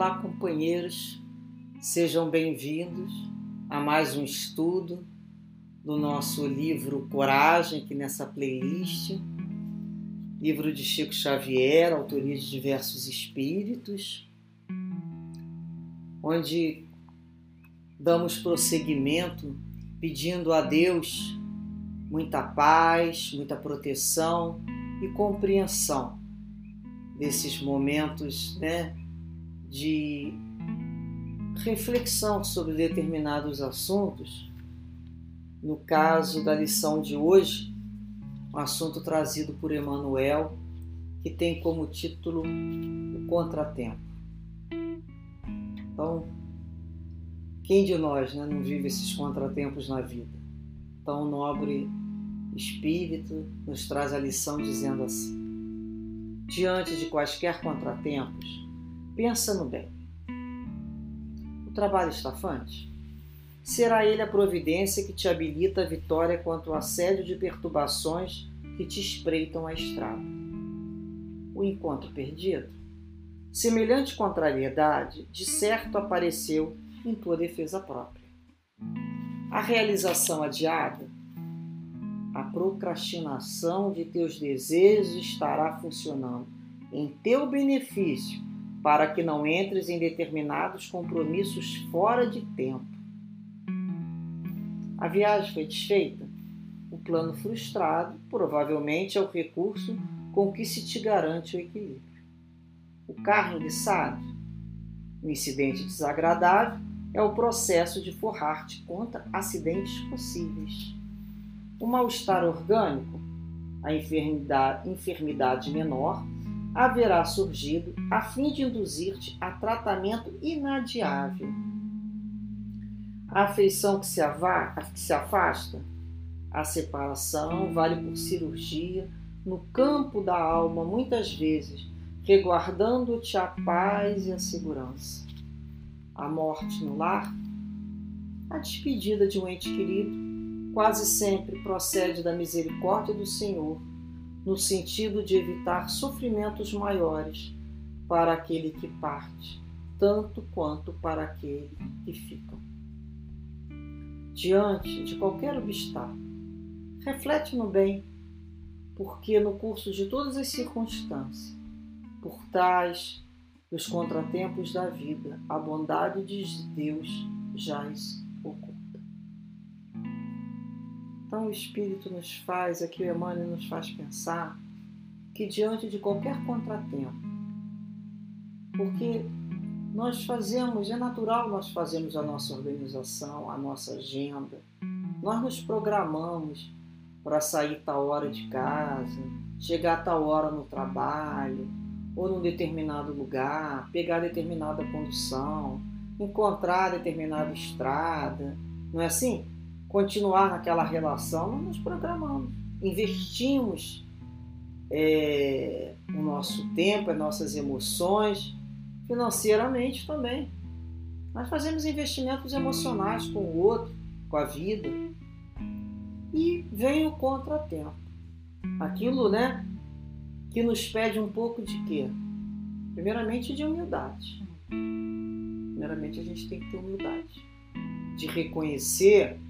Olá, companheiros, sejam bem-vindos a mais um estudo do nosso livro Coragem, aqui nessa playlist. Livro de Chico Xavier, autoria de diversos espíritos, onde damos prosseguimento pedindo a Deus muita paz, muita proteção e compreensão desses momentos né, de reflexão sobre determinados assuntos. No caso da lição de hoje, um assunto trazido por Emmanuel, que tem como título O Contratempo. Então, quem de nós né, não vive esses contratempos na vida? Tão nobre espírito nos traz a lição dizendo assim: diante de quaisquer contratempos, Pensa no bem. O trabalho estafante? Será ele a providência que te habilita a vitória contra o assédio de perturbações que te espreitam a estrada. O encontro perdido? Semelhante contrariedade, de certo apareceu em tua defesa própria. A realização adiada? A procrastinação de teus desejos estará funcionando em teu benefício para que não entres em determinados compromissos fora de tempo. A viagem foi desfeita? O plano frustrado provavelmente é o recurso com que se te garante o equilíbrio. O carro enguiçado? O incidente desagradável é o processo de forrar-te contra acidentes possíveis. O mal-estar orgânico? A enfermidade menor haverá surgido a fim de induzir-te a tratamento inadiável. A afeição que se, que se afasta, a separação vale por cirurgia no campo da alma, muitas vezes, reguardando-te a paz e a segurança. A morte no lar, a despedida de um ente querido, quase sempre procede da misericórdia do Senhor no sentido de evitar sofrimentos maiores para aquele que parte, tanto quanto para aquele que fica. Diante de qualquer obstáculo, reflete no bem, porque no curso de todas as circunstâncias, por tais dos contratempos da vida, a bondade de Deus jaz Então o Espírito nos faz, aqui o Emmanuel nos faz pensar que diante de qualquer contratempo, porque nós fazemos, é natural nós fazemos a nossa organização, a nossa agenda, nós nos programamos para sair tal hora de casa, chegar tal hora no trabalho, ou num determinado lugar, pegar determinada condução, encontrar determinada estrada, não é assim? Continuar naquela relação, nós nos programamos, investimos é, o nosso tempo, as nossas emoções, financeiramente também. Nós fazemos investimentos emocionais com o outro, com a vida. E vem o contratempo. Aquilo, né, que nos pede um pouco de quê? Primeiramente de humildade. Primeiramente a gente tem que ter humildade. De reconhecer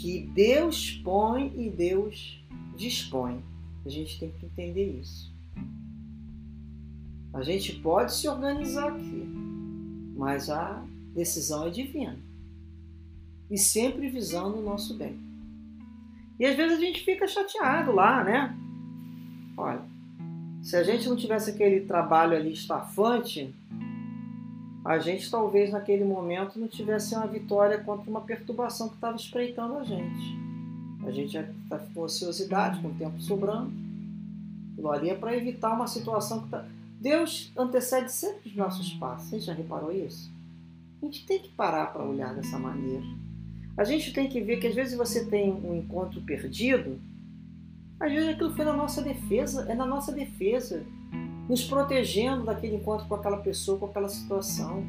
que Deus põe e Deus dispõe. A gente tem que entender isso. A gente pode se organizar aqui, mas a decisão é divina. E sempre visando o nosso bem. E às vezes a gente fica chateado lá, né? Olha, se a gente não tivesse aquele trabalho ali estafante, a gente talvez naquele momento não tivesse uma vitória contra uma perturbação que estava espreitando a gente. A gente já está com ociosidade, com o tempo sobrando. Ali é para evitar uma situação que está. Deus antecede sempre os nossos passos. Você já reparou isso? A gente tem que parar para olhar dessa maneira. A gente tem que ver que às vezes você tem um encontro perdido, às vezes aquilo foi na nossa defesa, é na nossa defesa nos protegendo daquele encontro com aquela pessoa, com aquela situação.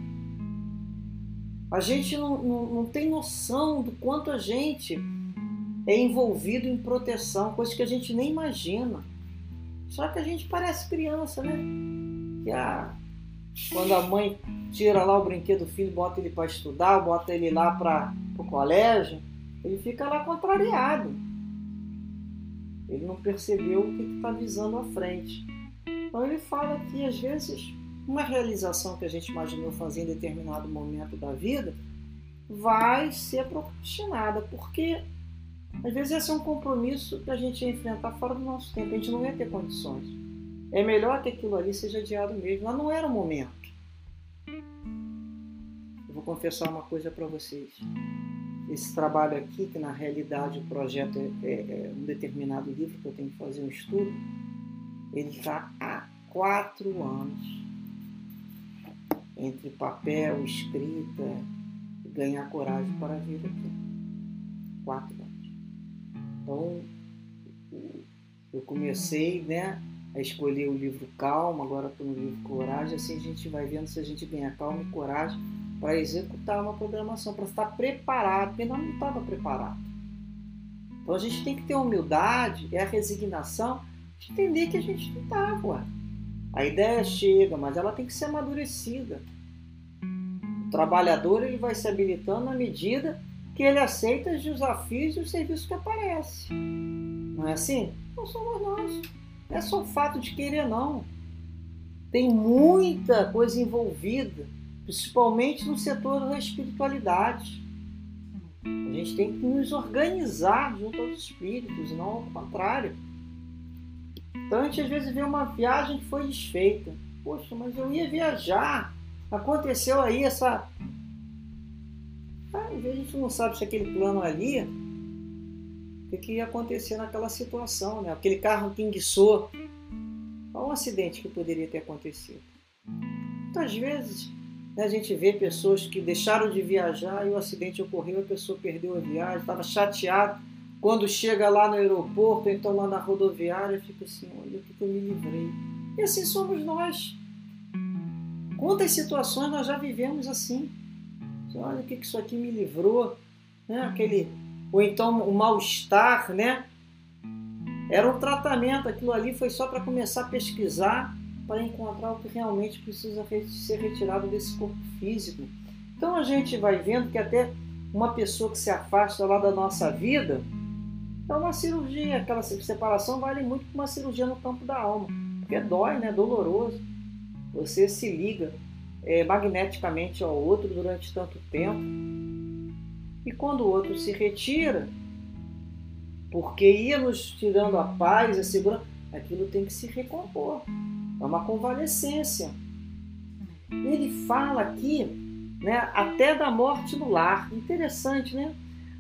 A gente não, não, não tem noção do quanto a gente é envolvido em proteção, coisas que a gente nem imagina. Só que a gente parece criança, né? Que ah, quando a mãe tira lá o brinquedo do filho, bota ele para estudar, bota ele lá para o colégio, ele fica lá contrariado. Ele não percebeu o que está visando à frente. Então ele fala que às vezes uma realização que a gente imaginou fazer em determinado momento da vida vai ser procrastinada, porque às vezes esse é um compromisso que a gente ia enfrentar fora do nosso tempo, a gente não ia ter condições. É melhor que aquilo ali seja adiado mesmo, mas não era o momento. Eu vou confessar uma coisa para vocês. Esse trabalho aqui, que na realidade o projeto é, é, é um determinado livro que eu tenho que fazer um estudo, ele está há quatro anos entre papel, escrita, ganhar coragem para vir aqui. Quatro anos. Então, eu comecei né, a escolher o livro Calma, agora estou no livro Coragem, assim a gente vai vendo se a gente ganha calma e coragem para executar uma programação, para estar preparado, porque não estava preparado. Então a gente tem que ter humildade, é a resignação entender que a gente não estava. A ideia chega, mas ela tem que ser amadurecida. O trabalhador ele vai se habilitando à medida que ele aceita os desafios e os serviços que aparecem. Não é assim? Não somos nós. Não é só o fato de querer, não. Tem muita coisa envolvida, principalmente no setor da espiritualidade. A gente tem que nos organizar junto aos espíritos, não ao contrário. Então a gente às vezes vê uma viagem que foi desfeita. Poxa, mas eu ia viajar. Aconteceu aí essa. Ah, às vezes a gente não sabe se aquele plano ali. O que, ia acontecer naquela situação, né? Aquele carro que enguiçou. Qual um acidente que poderia ter acontecido? Muitas vezes né, a gente vê pessoas que deixaram de viajar e o acidente ocorreu, a pessoa perdeu a viagem, estava chateado quando chega lá no aeroporto, então lá na rodoviária, fica assim, olha o que eu me livrei. E assim somos nós. Quantas situações nós já vivemos assim? Olha o que isso aqui me livrou, né? Aquele, ou então o mal-estar, né? Era um tratamento, aquilo ali foi só para começar a pesquisar para encontrar o que realmente precisa ser retirado desse corpo físico. Então a gente vai vendo que até uma pessoa que se afasta lá da nossa vida, então, uma cirurgia, aquela separação vale muito para uma cirurgia no campo da alma, porque dói, né? Doloroso. Você se liga é, magneticamente ao outro durante tanto tempo. E quando o outro se retira, porque ia nos tirando a paz, a segurança, aquilo tem que se recompor. É uma convalescência. Ele fala aqui, né, até da morte no lar. Interessante, né?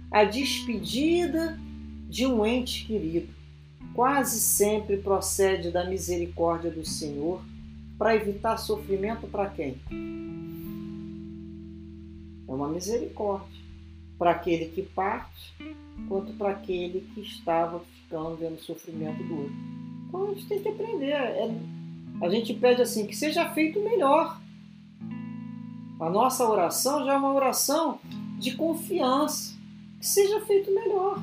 A despedida de um ente querido quase sempre procede da misericórdia do Senhor para evitar sofrimento para quem? É uma misericórdia para aquele que parte, quanto para aquele que estava ficando vendo o sofrimento do outro. Então a gente tem que aprender. É, a gente pede assim, que seja feito melhor. A nossa oração já é uma oração de confiança. Que seja feito melhor.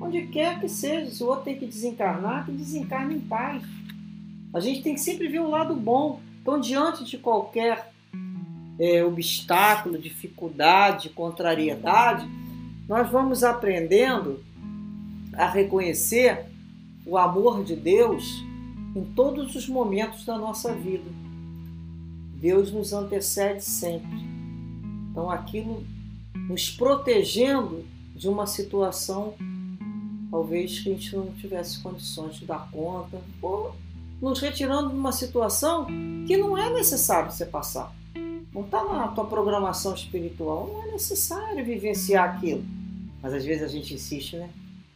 Onde quer que seja, se o outro tem que desencarnar, que desencarne em paz. A gente tem que sempre ver o lado bom. Então, diante de qualquer é, obstáculo, dificuldade, contrariedade, nós vamos aprendendo a reconhecer o amor de Deus em todos os momentos da nossa vida. Deus nos antecede sempre. Então, aquilo nos protegendo de uma situação talvez que a gente não tivesse condições de dar conta, ou nos retirando de uma situação que não é necessário você passar. Não está na tua programação espiritual, não é necessário vivenciar aquilo. Mas às vezes a gente insiste, né?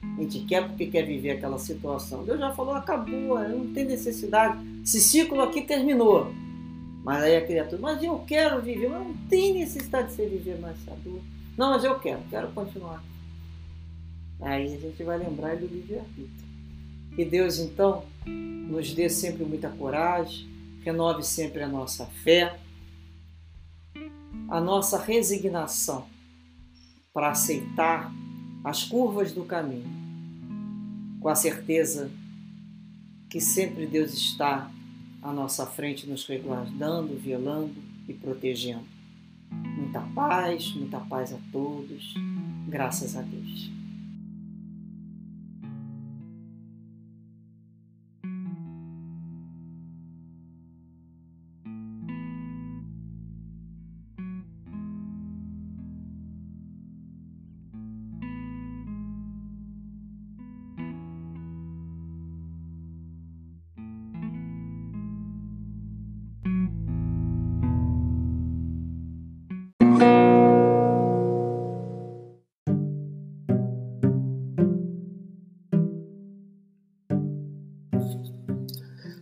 A gente quer porque quer viver aquela situação. Deus já falou, acabou, não tem necessidade. Esse ciclo aqui terminou. Mas aí a criatura, mas eu quero viver, mas não tem necessidade de você viver mais adulto. Não, mas eu quero, quero continuar. Aí a gente vai lembrar do livre-arbítrio. Que Deus, então, nos dê sempre muita coragem, renove sempre a nossa fé, a nossa resignação para aceitar as curvas do caminho, com a certeza que sempre Deus está à nossa frente, nos resguardando, velando e protegendo. Muita paz, muita paz a todos. Graças a Deus.